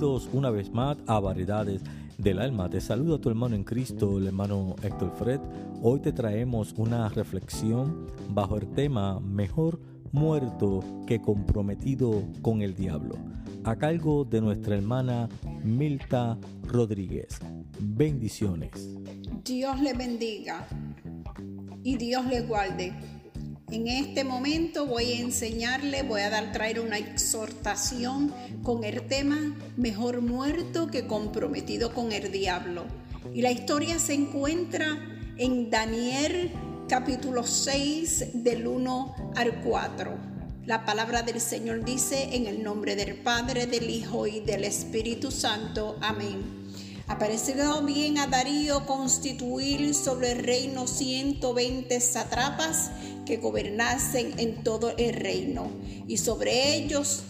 Bienvenidos una vez más a Variedades del Alma. Te saludo a tu hermano en Cristo, el hermano Héctor Fred. Hoy te traemos una reflexión bajo el tema Mejor muerto que comprometido con el diablo, a cargo de nuestra hermana Milta Rodríguez. Bendiciones. Dios le bendiga y Dios le guarde. En este momento voy a enseñarle, voy a dar traer una exhortación con el tema mejor muerto que comprometido con el diablo. Y la historia se encuentra en Daniel capítulo 6 del 1 al 4. La palabra del Señor dice en el nombre del Padre, del Hijo y del Espíritu Santo. Amén. Apareció bien a Darío constituir sobre el reino 120 satrapas que gobernasen en todo el reino, y sobre ellos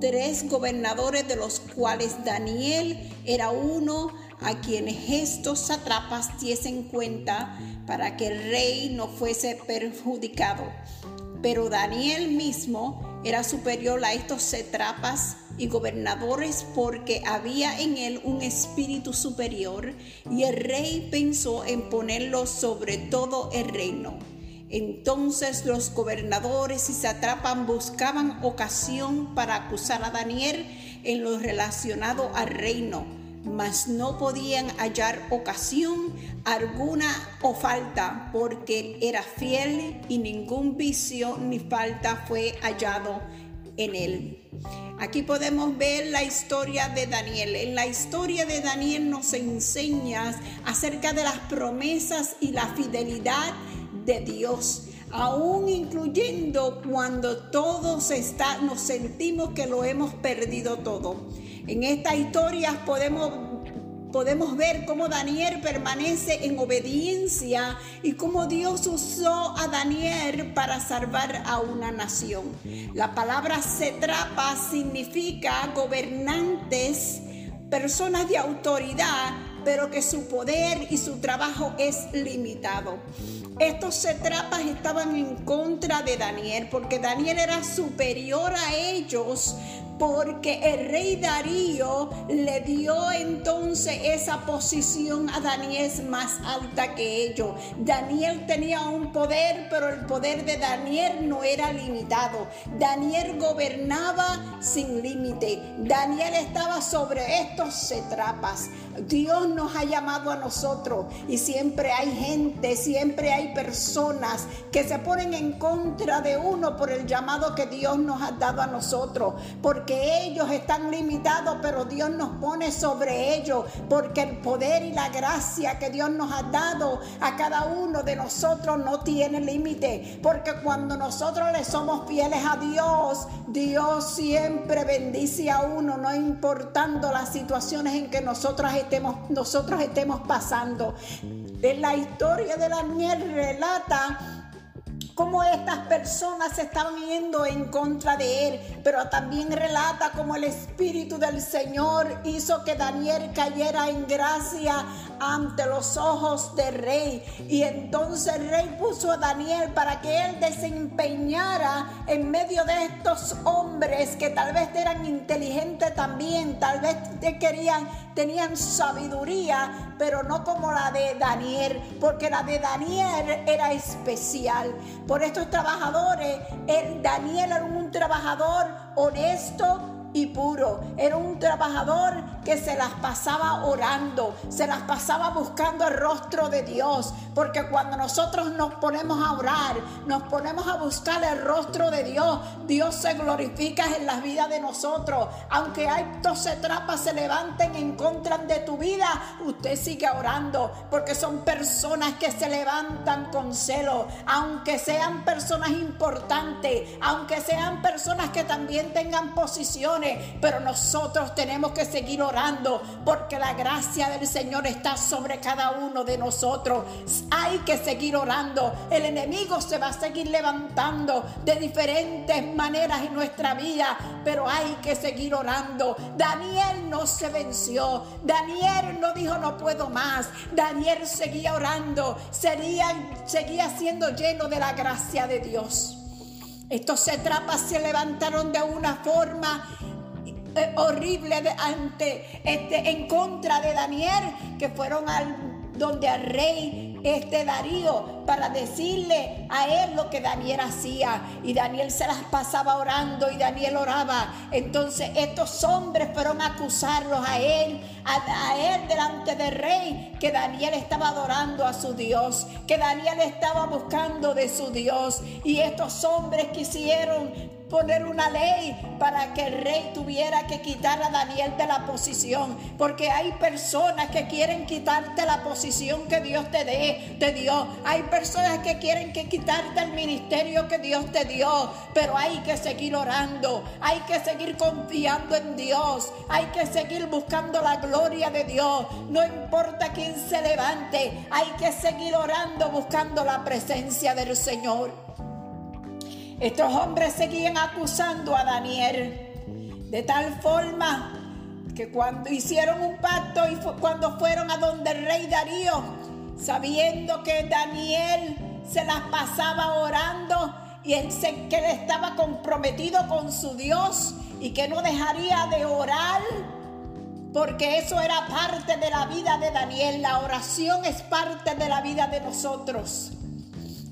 tres gobernadores de los cuales Daniel era uno a quienes estos satrapas diesen cuenta para que el rey no fuese perjudicado. Pero Daniel mismo era superior a estos satrapas y gobernadores porque había en él un espíritu superior y el rey pensó en ponerlo sobre todo el reino. Entonces los gobernadores y satrapas buscaban ocasión para acusar a Daniel en lo relacionado al reino, mas no podían hallar ocasión alguna o falta, porque era fiel y ningún vicio ni falta fue hallado en él. Aquí podemos ver la historia de Daniel. En la historia de Daniel nos enseña acerca de las promesas y la fidelidad de Dios aún incluyendo cuando todos está, nos sentimos que lo hemos perdido todo. En esta historia podemos podemos ver cómo Daniel permanece en obediencia y cómo Dios usó a Daniel para salvar a una nación. La palabra setrapa significa gobernantes, personas de autoridad, pero que su poder y su trabajo es limitado. Estos setrapas estaban en contra de Daniel porque Daniel era superior a ellos porque el rey Darío le dio entonces esa posición a Daniel más alta que ellos. Daniel tenía un poder, pero el poder de Daniel no era limitado. Daniel gobernaba sin límite. Daniel estaba sobre estos setrapas. Dios nos ha llamado a nosotros y siempre hay gente, siempre hay personas que se ponen en contra de uno por el llamado que Dios nos ha dado a nosotros. Que ellos están limitados, pero Dios nos pone sobre ellos, porque el poder y la gracia que Dios nos ha dado a cada uno de nosotros no tiene límite, porque cuando nosotros le somos fieles a Dios, Dios siempre bendice a uno, no importando las situaciones en que nosotros estemos, nosotros estemos pasando. En la historia de Daniel relata cómo estas personas se estaban yendo en contra de él, pero también relata cómo el Espíritu del Señor hizo que Daniel cayera en gracia ante los ojos del rey. Y entonces el rey puso a Daniel para que él desempeñara en medio de estos hombres que tal vez eran inteligentes también, tal vez querían, tenían sabiduría, pero no como la de Daniel, porque la de Daniel era especial por estos trabajadores. El Daniel era un trabajador honesto y puro. Era un trabajador que se las pasaba orando, se las pasaba buscando el rostro de Dios. Porque cuando nosotros nos ponemos a orar, nos ponemos a buscar el rostro de Dios, Dios se glorifica en las vidas de nosotros. Aunque hay se trapas se levanten en contra de tu vida, usted sigue orando. Porque son personas que se levantan con celo. Aunque sean personas importantes, aunque sean personas que también tengan posiciones, pero nosotros tenemos que seguir orando porque la gracia del Señor está sobre cada uno de nosotros. Hay que seguir orando. El enemigo se va a seguir levantando de diferentes maneras en nuestra vida, pero hay que seguir orando. Daniel no se venció. Daniel no dijo no puedo más. Daniel seguía orando. Sería, seguía siendo lleno de la gracia de Dios. Estos setrapas se levantaron de una forma eh, horrible de, ante, este, en contra de Daniel, que fueron al donde al rey este Darío para decirle a él lo que Daniel hacía. Y Daniel se las pasaba orando y Daniel oraba. Entonces estos hombres fueron a acusarlos a él a, a él delante del rey que Daniel estaba adorando a su Dios que Daniel estaba buscando de su Dios. Y estos hombres quisieron poner una ley para que el rey tuviera que quitar a Daniel de la posición, porque hay personas que quieren quitarte la posición que Dios te dé, te dio. Hay personas que quieren que quitarte el ministerio que Dios te dio, pero hay que seguir orando, hay que seguir confiando en Dios, hay que seguir buscando la gloria de Dios. No importa quién se levante, hay que seguir orando buscando la presencia del Señor. Estos hombres seguían acusando a Daniel de tal forma que cuando hicieron un pacto y cuando fueron a donde el rey Darío, sabiendo que Daniel se las pasaba orando y que él estaba comprometido con su Dios y que no dejaría de orar, porque eso era parte de la vida de Daniel. La oración es parte de la vida de nosotros.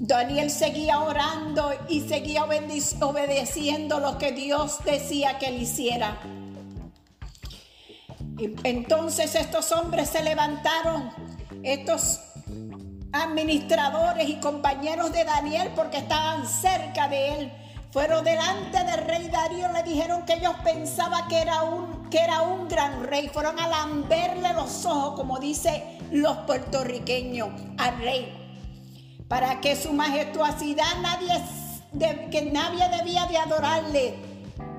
Daniel seguía orando y seguía obedeciendo lo que Dios decía que él hiciera. Entonces estos hombres se levantaron, estos administradores y compañeros de Daniel, porque estaban cerca de él, fueron delante del rey Darío, le dijeron que ellos pensaban que era un, que era un gran rey, fueron a lamberle los ojos, como dice los puertorriqueños, al rey para que su majestuosidad nadie, que nadie debía de adorarle,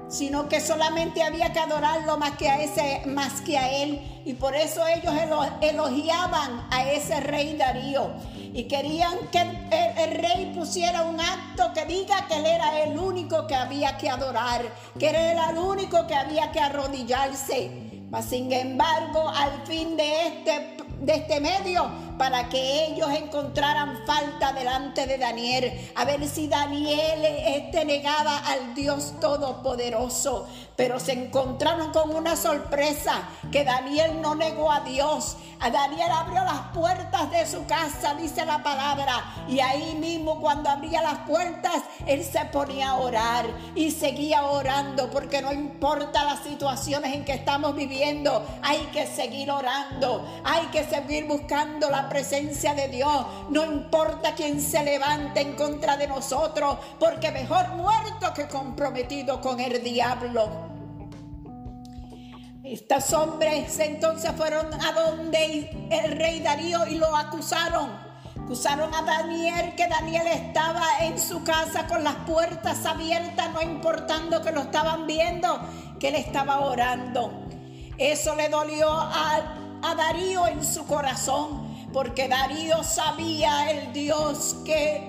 sino que solamente había que adorarlo más que a ese, más que a él. Y por eso ellos elogiaban a ese rey Darío y querían que el, rey pusiera un acto que diga que él era el único que había que adorar, que era el único que había que arrodillarse. Mas sin embargo, al fin de este, de este medio, para que ellos encontraran falta delante de Daniel, a ver si Daniel este negaba al Dios Todopoderoso. Pero se encontraron con una sorpresa, que Daniel no negó a Dios. A Daniel abrió las puertas de su casa, dice la palabra, y ahí mismo cuando abría las puertas, él se ponía a orar y seguía orando, porque no importa las situaciones en que estamos viviendo, hay que seguir orando, hay que seguir buscando la presencia de Dios. No importa quién se levante en contra de nosotros, porque mejor muerto que comprometido con el diablo. Estos hombres entonces fueron a donde el rey Darío y lo acusaron. Acusaron a Daniel que Daniel estaba en su casa con las puertas abiertas, no importando que lo estaban viendo, que él estaba orando. Eso le dolió a, a Darío en su corazón porque Darío sabía el Dios que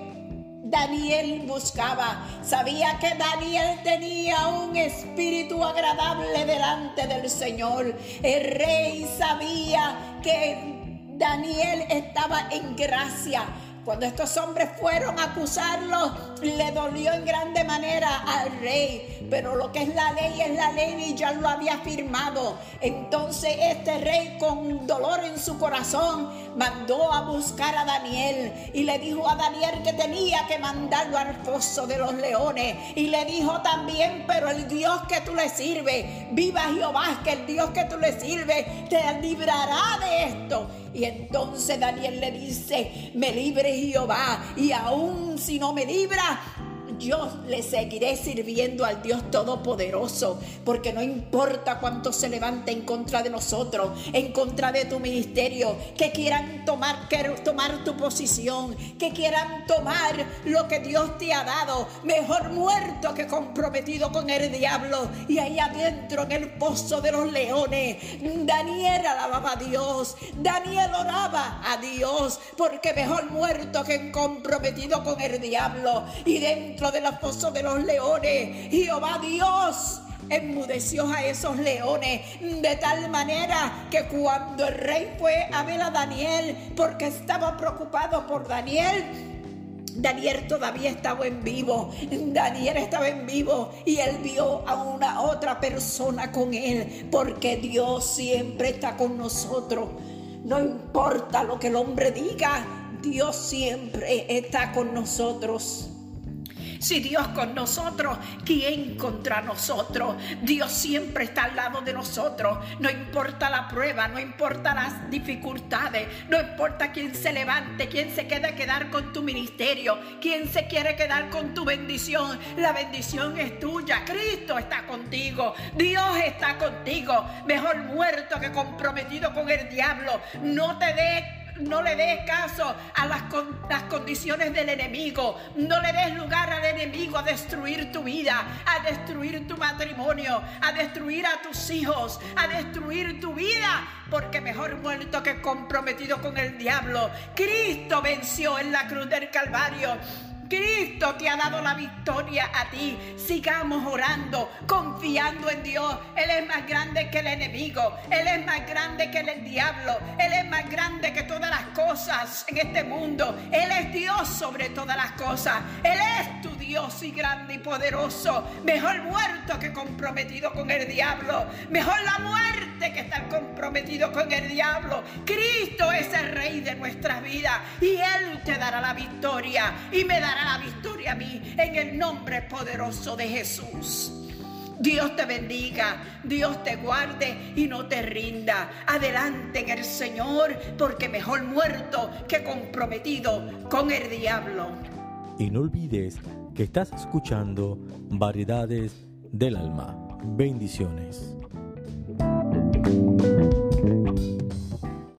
Daniel buscaba. Sabía que Daniel tenía un espíritu agradable delante del Señor. El rey sabía que Daniel estaba en gracia. Cuando estos hombres fueron a acusarlo, le dolió en grande manera al rey, pero lo que es la ley es la ley y ya lo había firmado. Entonces este rey con dolor en su corazón mandó a buscar a Daniel y le dijo a Daniel que tenía que mandarlo al foso de los leones y le dijo también, pero el Dios que tú le sirves, viva Jehová, que el Dios que tú le sirves te librará de esto. Y entonces Daniel le dice, me libre Jehová, y aún si no me libra, yeah, yo le seguiré sirviendo al Dios Todopoderoso, porque no importa cuánto se levante en contra de nosotros, en contra de tu ministerio, que quieran tomar, tomar tu posición, que quieran tomar lo que Dios te ha dado, mejor muerto que comprometido con el diablo. Y ahí adentro en el pozo de los leones, Daniel alababa a Dios, Daniel oraba a Dios, porque mejor muerto que comprometido con el diablo. Y dentro de la fosa de los leones. Jehová Dios enmudeció a esos leones de tal manera que cuando el rey fue a ver a Daniel porque estaba preocupado por Daniel, Daniel todavía estaba en vivo. Daniel estaba en vivo y él vio a una otra persona con él porque Dios siempre está con nosotros. No importa lo que el hombre diga, Dios siempre está con nosotros. Si Dios con nosotros, ¿quién contra nosotros? Dios siempre está al lado de nosotros. No importa la prueba, no importa las dificultades, no importa quién se levante, quién se quede quedar con tu ministerio, quién se quiere quedar con tu bendición. La bendición es tuya. Cristo está contigo. Dios está contigo. Mejor muerto que comprometido con el diablo. No te dé no le des caso a las, las, condiciones del enemigo. No le des lugar al enemigo a destruir tu vida, a destruir tu matrimonio, a destruir a tus hijos, a destruir tu vida. Porque mejor muerto que comprometido con el diablo. Cristo venció en la cruz del Calvario. Cristo te ha dado la victoria a ti. Sigamos orando, confiando en Dios. Él es más grande que el enemigo. Él es más grande que el diablo. Él es más grande que todas las cosas en este mundo. Él es Dios sobre todas las cosas. Él es tu Dios y grande y poderoso. Mejor muerto que comprometido con el diablo. Mejor la muerte que estar comprometido con el diablo. Cristo es el rey de nuestras vidas y Él te dará la victoria y me la victoria a mí en el nombre poderoso de Jesús. Dios te bendiga, Dios te guarde y no te rinda. Adelante en el Señor, porque mejor muerto que comprometido con el diablo. Y no olvides que estás escuchando Variedades del Alma. Bendiciones.